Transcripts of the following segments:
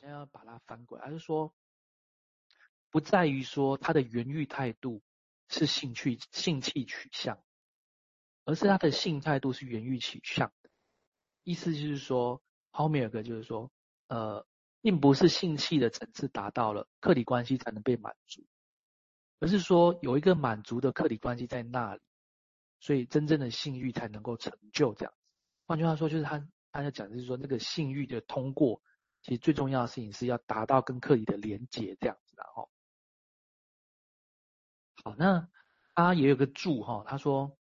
好像要把它翻过来，而是说，不在于说他的原欲态度是性趣性器取向，而是他的性态度是原欲取向。意思就是说，后面有个就是说，呃，并不是性器的层次达到了，客体关系才能被满足，而是说有一个满足的客体关系在那里，所以真正的性欲才能够成就这样。换句话说，就是他他要讲的是说，那个性欲的通过，其实最重要的事情是要达到跟客体的连结这样子，然后。好，那他也有个注哈，他说，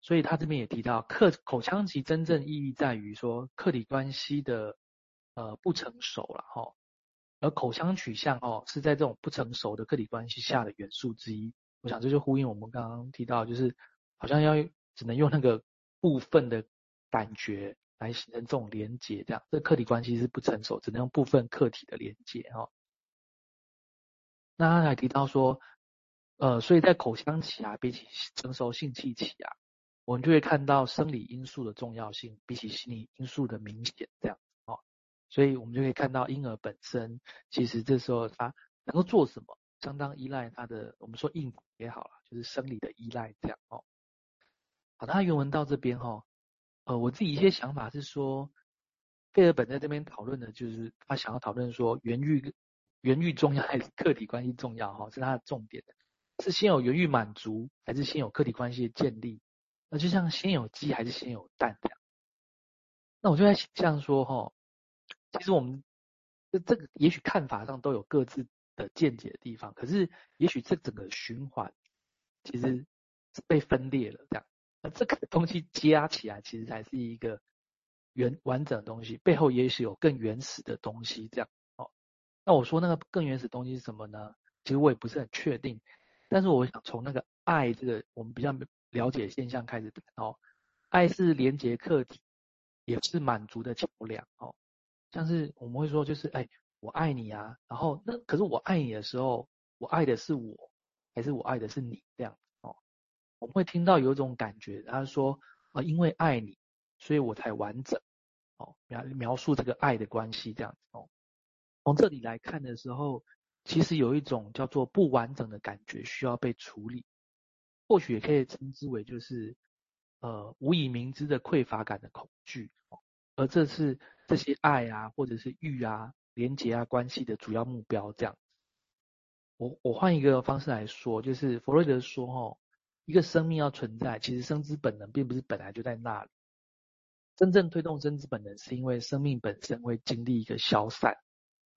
所以他这边也提到，客口腔期真正意义在于说客体关系的呃不成熟了哈，而口腔取向哦是在这种不成熟的客体关系下的元素之一。我想这就呼应我们刚刚提到，就是好像要只能用那个部分的感觉来形成这种连结，这样这客体关系是不成熟，只能用部分客体的连结哈。那他还提到说。呃，所以在口腔期啊，比起成熟性器期啊，我们就会看到生理因素的重要性比起心理因素的明显，这样哦，所以我们就可以看到婴儿本身，其实这时候他能够做什么，相当依赖他的，我们说应也好了，就是生理的依赖这样哦。好，他原文到这边哈、哦，呃，我自己一些想法是说，费尔本在这边讨论的就是他想要讨论说原欲原欲重要 还是客体关系重要哈、是他的重点。是先有原欲满足，还是先有客体关系的建立？那就像先有鸡还是先有蛋这样。那我就在想象说，哈，其实我们这这个也许看法上都有各自的见解的地方，可是也许这整个循环其实是被分裂了这样。那这个东西加起来，其实才是一个原完整的东西，背后也许有更原始的东西这样。哦，那我说那个更原始东西是什么呢？其实我也不是很确定。但是我想从那个爱这个我们比较了解现象开始谈哦，爱是连接客体，也是满足的桥梁哦。像是我们会说就是哎，我爱你啊，然后那可是我爱你的时候，我爱的是我，还是我爱的是你这样？我们会听到有一种感觉，他说啊，因为爱你，所以我才完整哦，描描述这个爱的关系这样子哦。从这里来看的时候。其实有一种叫做不完整的感觉需要被处理，或许也可以称之为就是呃无以明之的匮乏感的恐惧，而这是这些爱啊或者是欲啊连结啊关系的主要目标。这样，我我换一个方式来说，就是弗洛德说齁，一个生命要存在，其实生之本能并不是本来就在那里，真正推动生之本能是因为生命本身会经历一个消散。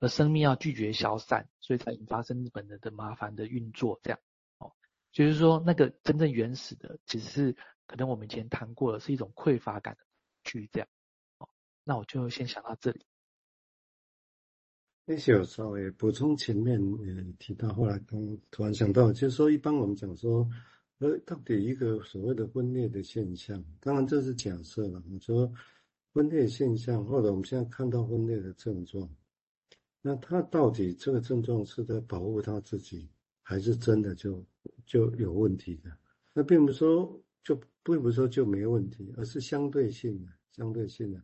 而生命要拒绝消散，所以才引发生之本能的麻烦的运作，这样哦，就是说那个真正原始的，其实是可能我们以前谈过的，是一种匮乏感的去这样哦。那我就先想到这里。那些有稍微补充前面呃提到，后来刚突然想到，就是说一般我们讲说，呃，到底一个所谓的分裂的现象，当然这是假设了。你说分裂现象，或者我们现在看到分裂的症状。那他到底这个症状是在保护他自己，还是真的就就有问题的？那并不是说就并不是说就没问题，而是相对性的，相对性的。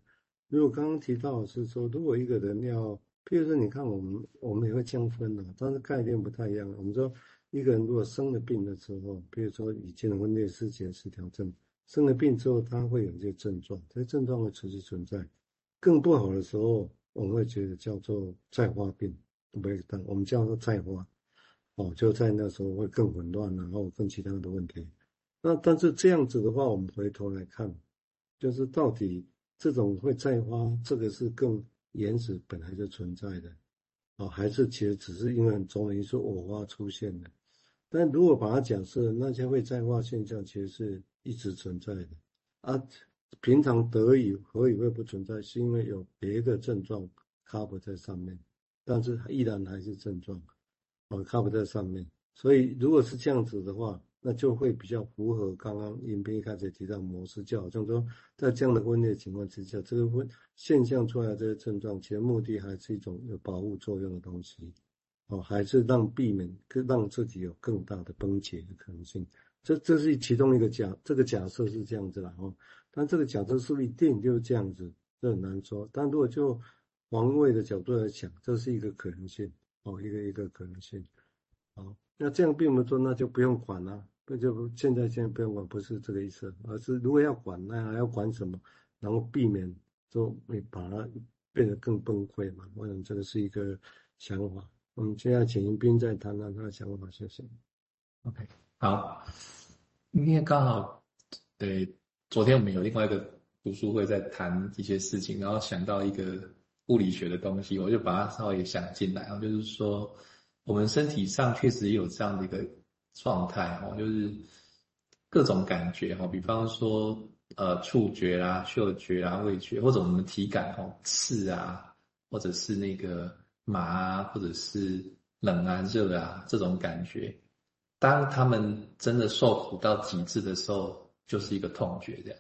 如果刚刚提到是说，如果一个人要，譬如说，你看我们我们也会降分的，但是概念不太一样。我们说一个人如果生了病的时候，比如说以精神分裂失调失调症，生了病之后，他会有一些症状，这些症状会持续存在。更不好的时候。我们会觉得叫做再发病，不会等我们叫做再发，哦，就在那时候会更混乱，然后更其他的问题。那但是这样子的话，我们回头来看，就是到底这种会再发，这个是更原始本来就存在的，哦，还是其实只是因为种种因素偶发出现的？但如果把它假设那些会在化现象，其实是一直存在的，啊。平常得以何以会不存在？是因为有别的症状 cover 在上面，但是依然还是症状，啊 cover 在上面。所以如果是这样子的话，那就会比较符合刚刚影片一开始提到模式，就好像说在这样的分裂情况之下，这个分现象出来这些症状，其实目的还是一种有保护作用的东西，哦，还是让避免让自己有更大的崩解的可能性。这这是其中一个假，这个假设是这样子啦。哦。但这个假设是不是一定就是这样子，这很难说。但如果就王位的角度来讲，这是一个可能性哦，一个一个可能性。好，那这样并不是说那就不用管了，那就现在现在不用管，不是这个意思，而是如果要管，那还要管什么？然后避免就会把它变得更崩溃嘛。我想这个是一个想法。我们现在请迎宾再谈谈他的想法，谢谢。OK，好，今天刚好对，昨天我们有另外一个读书会在谈一些事情，然后想到一个物理学的东西，我就把它稍微想进来，然后就是说，我们身体上确实有这样的一个状态哦，就是各种感觉哈，比方说呃触觉啊、嗅觉啊、味觉，或者我们体感哦，刺啊，或者是那个麻啊，或者是冷啊、热啊这种感觉。当他们真的受苦到极致的时候，就是一个痛觉这样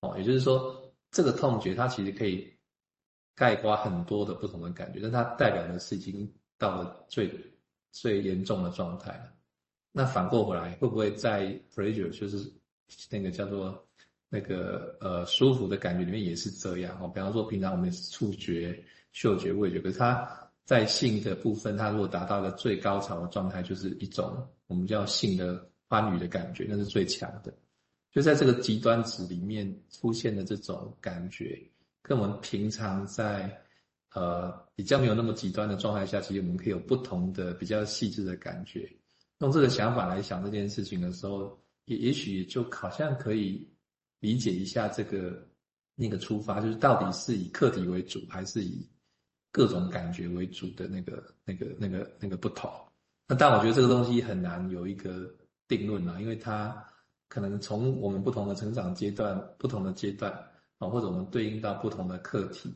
哦。也就是说，这个痛觉它其实可以概括很多的不同的感觉，但它代表的是已经到了最最严重的状态了。那反过回来，会不会在 pleasure 就是那个叫做那个呃舒服的感觉里面也是这样哦？比方说，平常我们触觉、嗅觉、味觉，可是它。在性的部分，它如果达到了最高潮的状态，就是一种我们叫性的欢愉的感觉，那是最强的。就在这个极端值里面出现的这种感觉，跟我们平常在呃比较没有那么极端的状态下，其实我们可以有不同的比较细致的感觉。用这个想法来想这件事情的时候，也也许就好像可以理解一下这个那个出发，就是到底是以客体为主，还是以各种感觉为主的那个、那个、那个、那个不同，那但我觉得这个东西很难有一个定论啊，因为它可能从我们不同的成长阶段、不同的阶段啊，或者我们对应到不同的课题，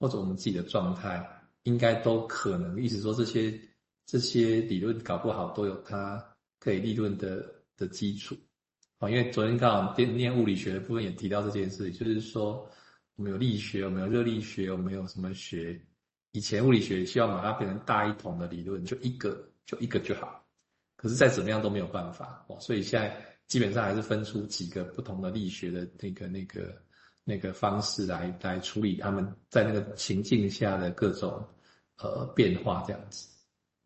或者我们自己的状态，应该都可能。意思说，这些这些理论搞不好都有它可以立论的的基础啊。因为昨天刚好念念物理学的部分也提到这件事情，就是说我们有力学，我们有热力学，我们有什么学？以前物理学需要把它变成大一统的理论，就一个就一个就好，可是再怎么样都没有办法，所以现在基本上还是分出几个不同的力学的那个那个那个方式来来处理他们在那个情境下的各种呃变化这样子。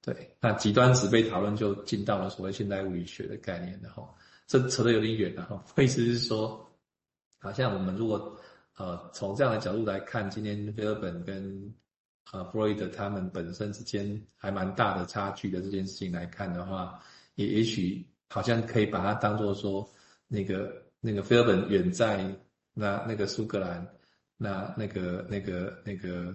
对，那极端值被讨论就进到了所谓现代物理学的概念了哈，这扯得有点远了哈。意思是说，好像我们如果呃从这样的角度来看，今天菲尔本跟呃，弗洛伊德他们本身之间还蛮大的差距的这件事情来看的话，也也许好像可以把它当做说，那个那个菲尔本远在那那个苏格兰，那那个那个那个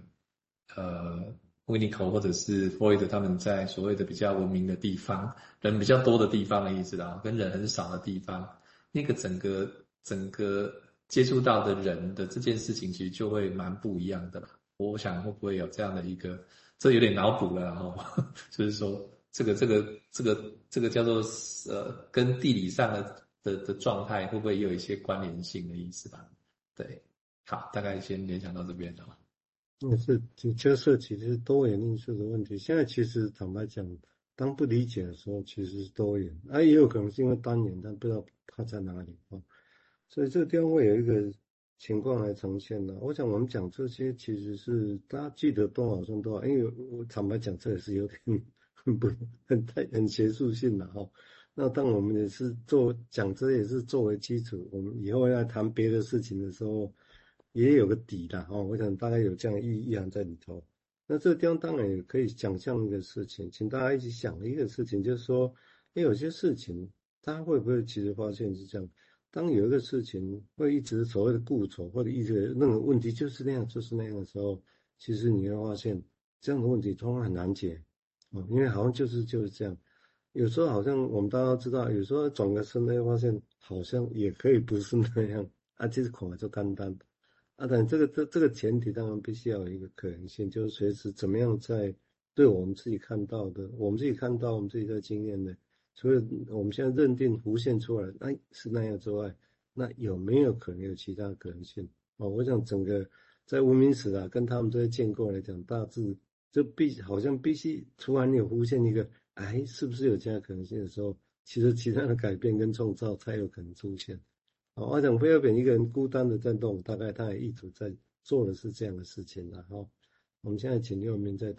呃维尼口或者是弗洛伊德他们在所谓的比较文明的地方，人比较多的地方的意思啦，跟人很少的地方，那个整个整个接触到的人的这件事情，其实就会蛮不一样的了。我想会不会有这样的一个，这有点脑补了，然 后就是说，这个这个这个这个叫做呃，跟地理上的的的状态会不会也有一些关联性的意思吧？对，好，大概先联想到这边了。那是就涉及其实多元因素的问题。现在其实坦白讲，当不理解的时候，其实是多元，啊，也有可能是因为单元，但不知道它在哪里啊。所以这个地方会有一个。情况来呈现的，我想我们讲这些其实是大家记得多少算多少，因为我坦白讲这也是有点很不很太很学术性的哈。那当我们也是做讲这也是作为基础，我们以后要谈别的事情的时候也有个底的哈。我想大概有这样意意涵在里头。那这个地方当然也可以想象一个事情，请大家一起想一个事情，就是说，诶有些事情大家会不会其实发现是这样？当有一个事情会一直所谓的固守，或者一直那个问题就是那样就是那样的时候，其实你会发现这样的问题通常很难解哦，因为好像就是就是这样。有时候好像我们大家都知道，有时候转个身会发现好像也可以不是那样啊，就是恐怕就单单啊，但这个这这个前提当然必须要有一个可能性，就是随时怎么样在对我们自己看到的，我们自己看到我们自己的经验的。除了我们现在认定浮现出来，哎，是那样之外，那有没有可能有其他可能性？哦，我想整个在文明史啊，跟他们这些建构来讲，大致就必好像必须，突然有浮现一个，哎，是不是有其他可能性的时候，其实其他的改变跟创造才有可能出现。哦，我想菲尔本一个人孤单的在动，大概他也一直在做的是这样的事情了哈。我们现在请六名在谈。